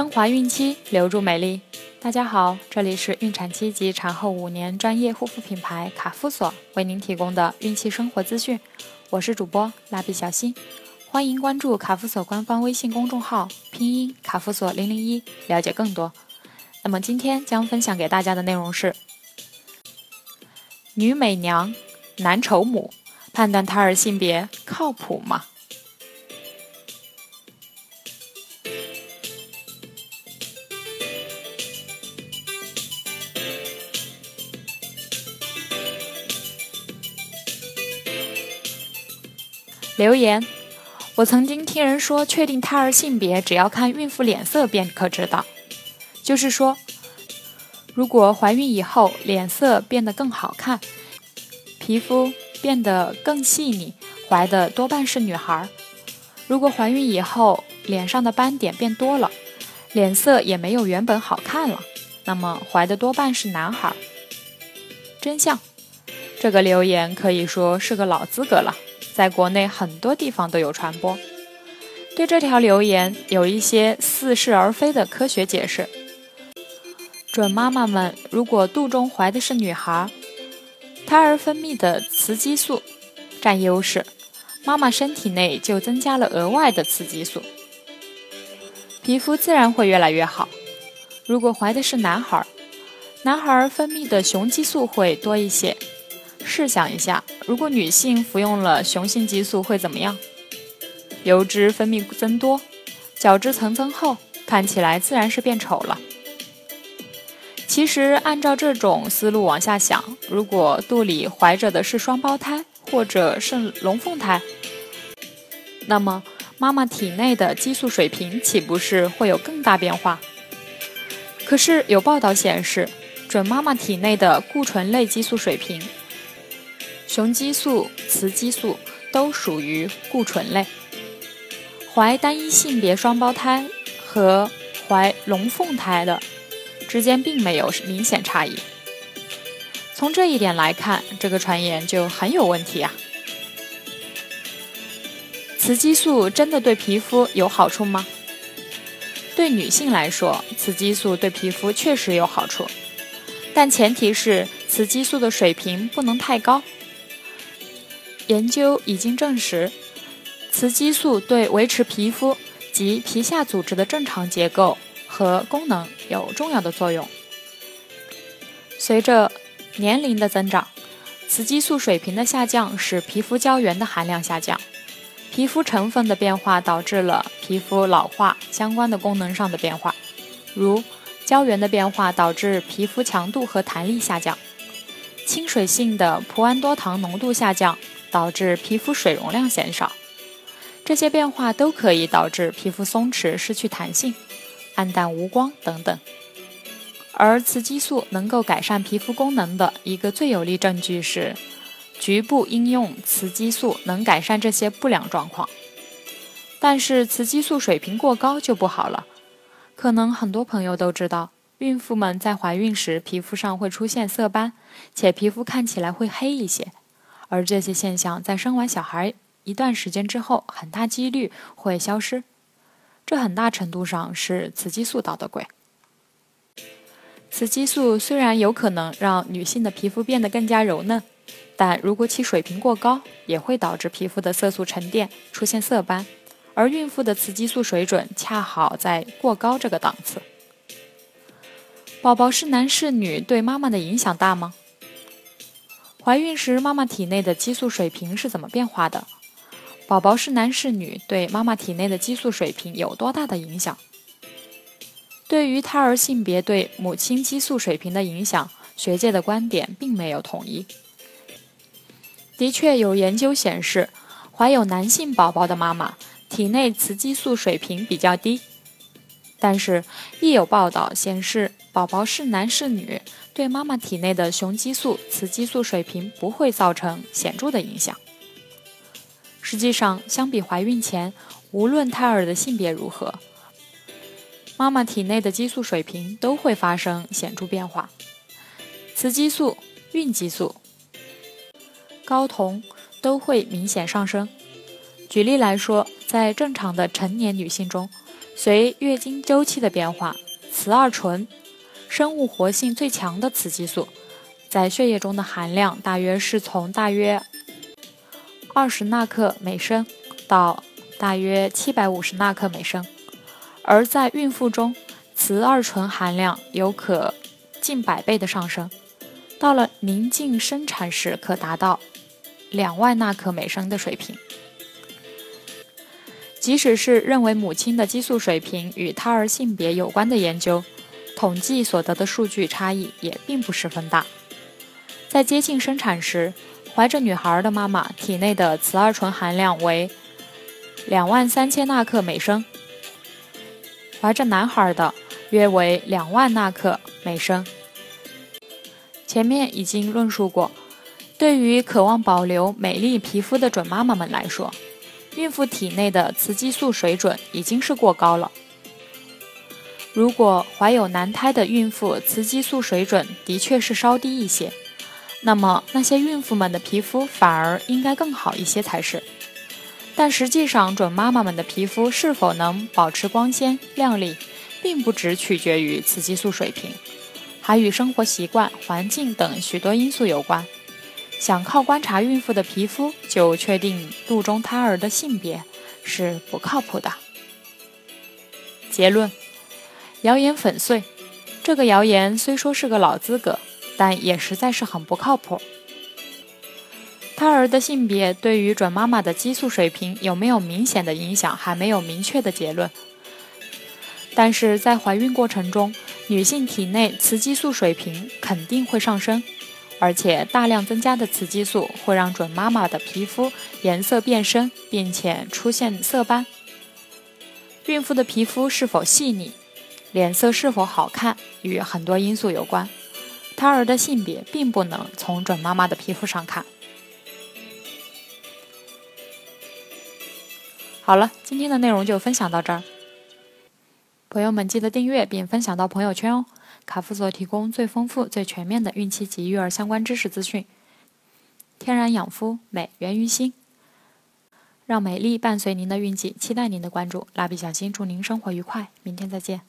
升华孕期，留住美丽。大家好，这里是孕产期及产后五年专业护肤品牌卡夫索为您提供的孕期生活资讯。我是主播蜡笔小新，欢迎关注卡夫索官方微信公众号拼音卡夫索零零一，了解更多。那么今天将分享给大家的内容是：女美娘，男丑母，判断胎儿性别靠谱吗？留言：我曾经听人说，确定胎儿性别只要看孕妇脸色便可知道。就是说，如果怀孕以后脸色变得更好看，皮肤变得更细腻，怀的多半是女孩；如果怀孕以后脸上的斑点变多了，脸色也没有原本好看了，那么怀的多半是男孩。真相，这个留言可以说是个老资格了。在国内很多地方都有传播，对这条留言有一些似是而非的科学解释。准妈妈们，如果肚中怀的是女孩，胎儿分泌的雌激素占优势，妈妈身体内就增加了额外的雌激素，皮肤自然会越来越好。如果怀的是男孩，男孩分泌的雄激素会多一些。试想一下，如果女性服用了雄性激素会怎么样？油脂分泌增多，角质层增厚，看起来自然是变丑了。其实按照这种思路往下想，如果肚里怀着的是双胞胎或者是龙凤胎，那么妈妈体内的激素水平岂不是会有更大变化？可是有报道显示，准妈妈体内的固醇类激素水平。雄激素、雌激素都属于固醇类，怀单一性别双胞胎和怀龙凤胎的之间并没有明显差异。从这一点来看，这个传言就很有问题啊！雌激素真的对皮肤有好处吗？对女性来说，雌激素对皮肤确实有好处，但前提是雌激素的水平不能太高。研究已经证实，雌激素对维持皮肤及皮下组织的正常结构和功能有重要的作用。随着年龄的增长，雌激素水平的下降使皮肤胶原的含量下降，皮肤成分的变化导致了皮肤老化相关的功能上的变化，如胶原的变化导致皮肤强度和弹力下降，亲水性的脯氨多糖浓度下降。导致皮肤水容量减少，这些变化都可以导致皮肤松弛、失去弹性、暗淡无光等等。而雌激素能够改善皮肤功能的一个最有力证据是，局部应用雌激素能改善这些不良状况。但是雌激素水平过高就不好了。可能很多朋友都知道，孕妇们在怀孕时皮肤上会出现色斑，且皮肤看起来会黑一些。而这些现象在生完小孩一段时间之后，很大几率会消失。这很大程度上是雌激素捣的鬼。雌激素虽然有可能让女性的皮肤变得更加柔嫩，但如果其水平过高，也会导致皮肤的色素沉淀，出现色斑。而孕妇的雌激素水准恰好在过高这个档次。宝宝是男是女，对妈妈的影响大吗？怀孕时，妈妈体内的激素水平是怎么变化的？宝宝是男是女，对妈妈体内的激素水平有多大的影响？对于胎儿性别对母亲激素水平的影响，学界的观点并没有统一。的确有研究显示，怀有男性宝宝的妈妈体内雌激素水平比较低，但是亦有报道显示，宝宝是男是女。对妈妈体内的雄激素、雌激素水平不会造成显著的影响。实际上，相比怀孕前，无论胎儿的性别如何，妈妈体内的激素水平都会发生显著变化。雌激素、孕激素、睾酮都会明显上升。举例来说，在正常的成年女性中，随月经周期的变化，雌二醇，生物活性最强的雌激素，在血液中的含量大约是从大约二十纳克每升到大约七百五十纳克每升，而在孕妇中，雌二醇含量有可近百倍的上升，到了临近生产时，可达到两万纳克每升的水平。即使是认为母亲的激素水平与胎儿性别有关的研究，统计所得的数据差异也并不十分大。在接近生产时，怀着女孩的妈妈体内的雌二醇含量为两万三千纳克每升，怀着男孩的约为两万纳克每升。前面已经论述过，对于渴望保留美丽皮肤的准妈妈们来说。孕妇体内的雌激素水准已经是过高了。如果怀有男胎的孕妇雌激素水准的确是稍低一些，那么那些孕妇们的皮肤反而应该更好一些才是。但实际上，准妈妈们的皮肤是否能保持光鲜亮丽，并不只取决于雌激素水平，还与生活习惯、环境等许多因素有关。想靠观察孕妇的皮肤就确定肚中胎儿的性别是不靠谱的。结论：谣言粉碎。这个谣言虽说是个老资格，但也实在是很不靠谱。胎儿的性别对于准妈妈的激素水平有没有明显的影响，还没有明确的结论。但是在怀孕过程中，女性体内雌激素水平肯定会上升。而且大量增加的雌激素会让准妈妈的皮肤颜色变深，并且出现色斑。孕妇的皮肤是否细腻，脸色是否好看，与很多因素有关。胎儿的性别并不能从准妈妈的皮肤上看。好了，今天的内容就分享到这儿。朋友们记得订阅并分享到朋友圈哦。卡夫所提供最丰富、最全面的孕期及育儿相关知识资讯。天然养肤，美源于心。让美丽伴随您的孕期，期待您的关注。蜡笔小新祝您生活愉快，明天再见。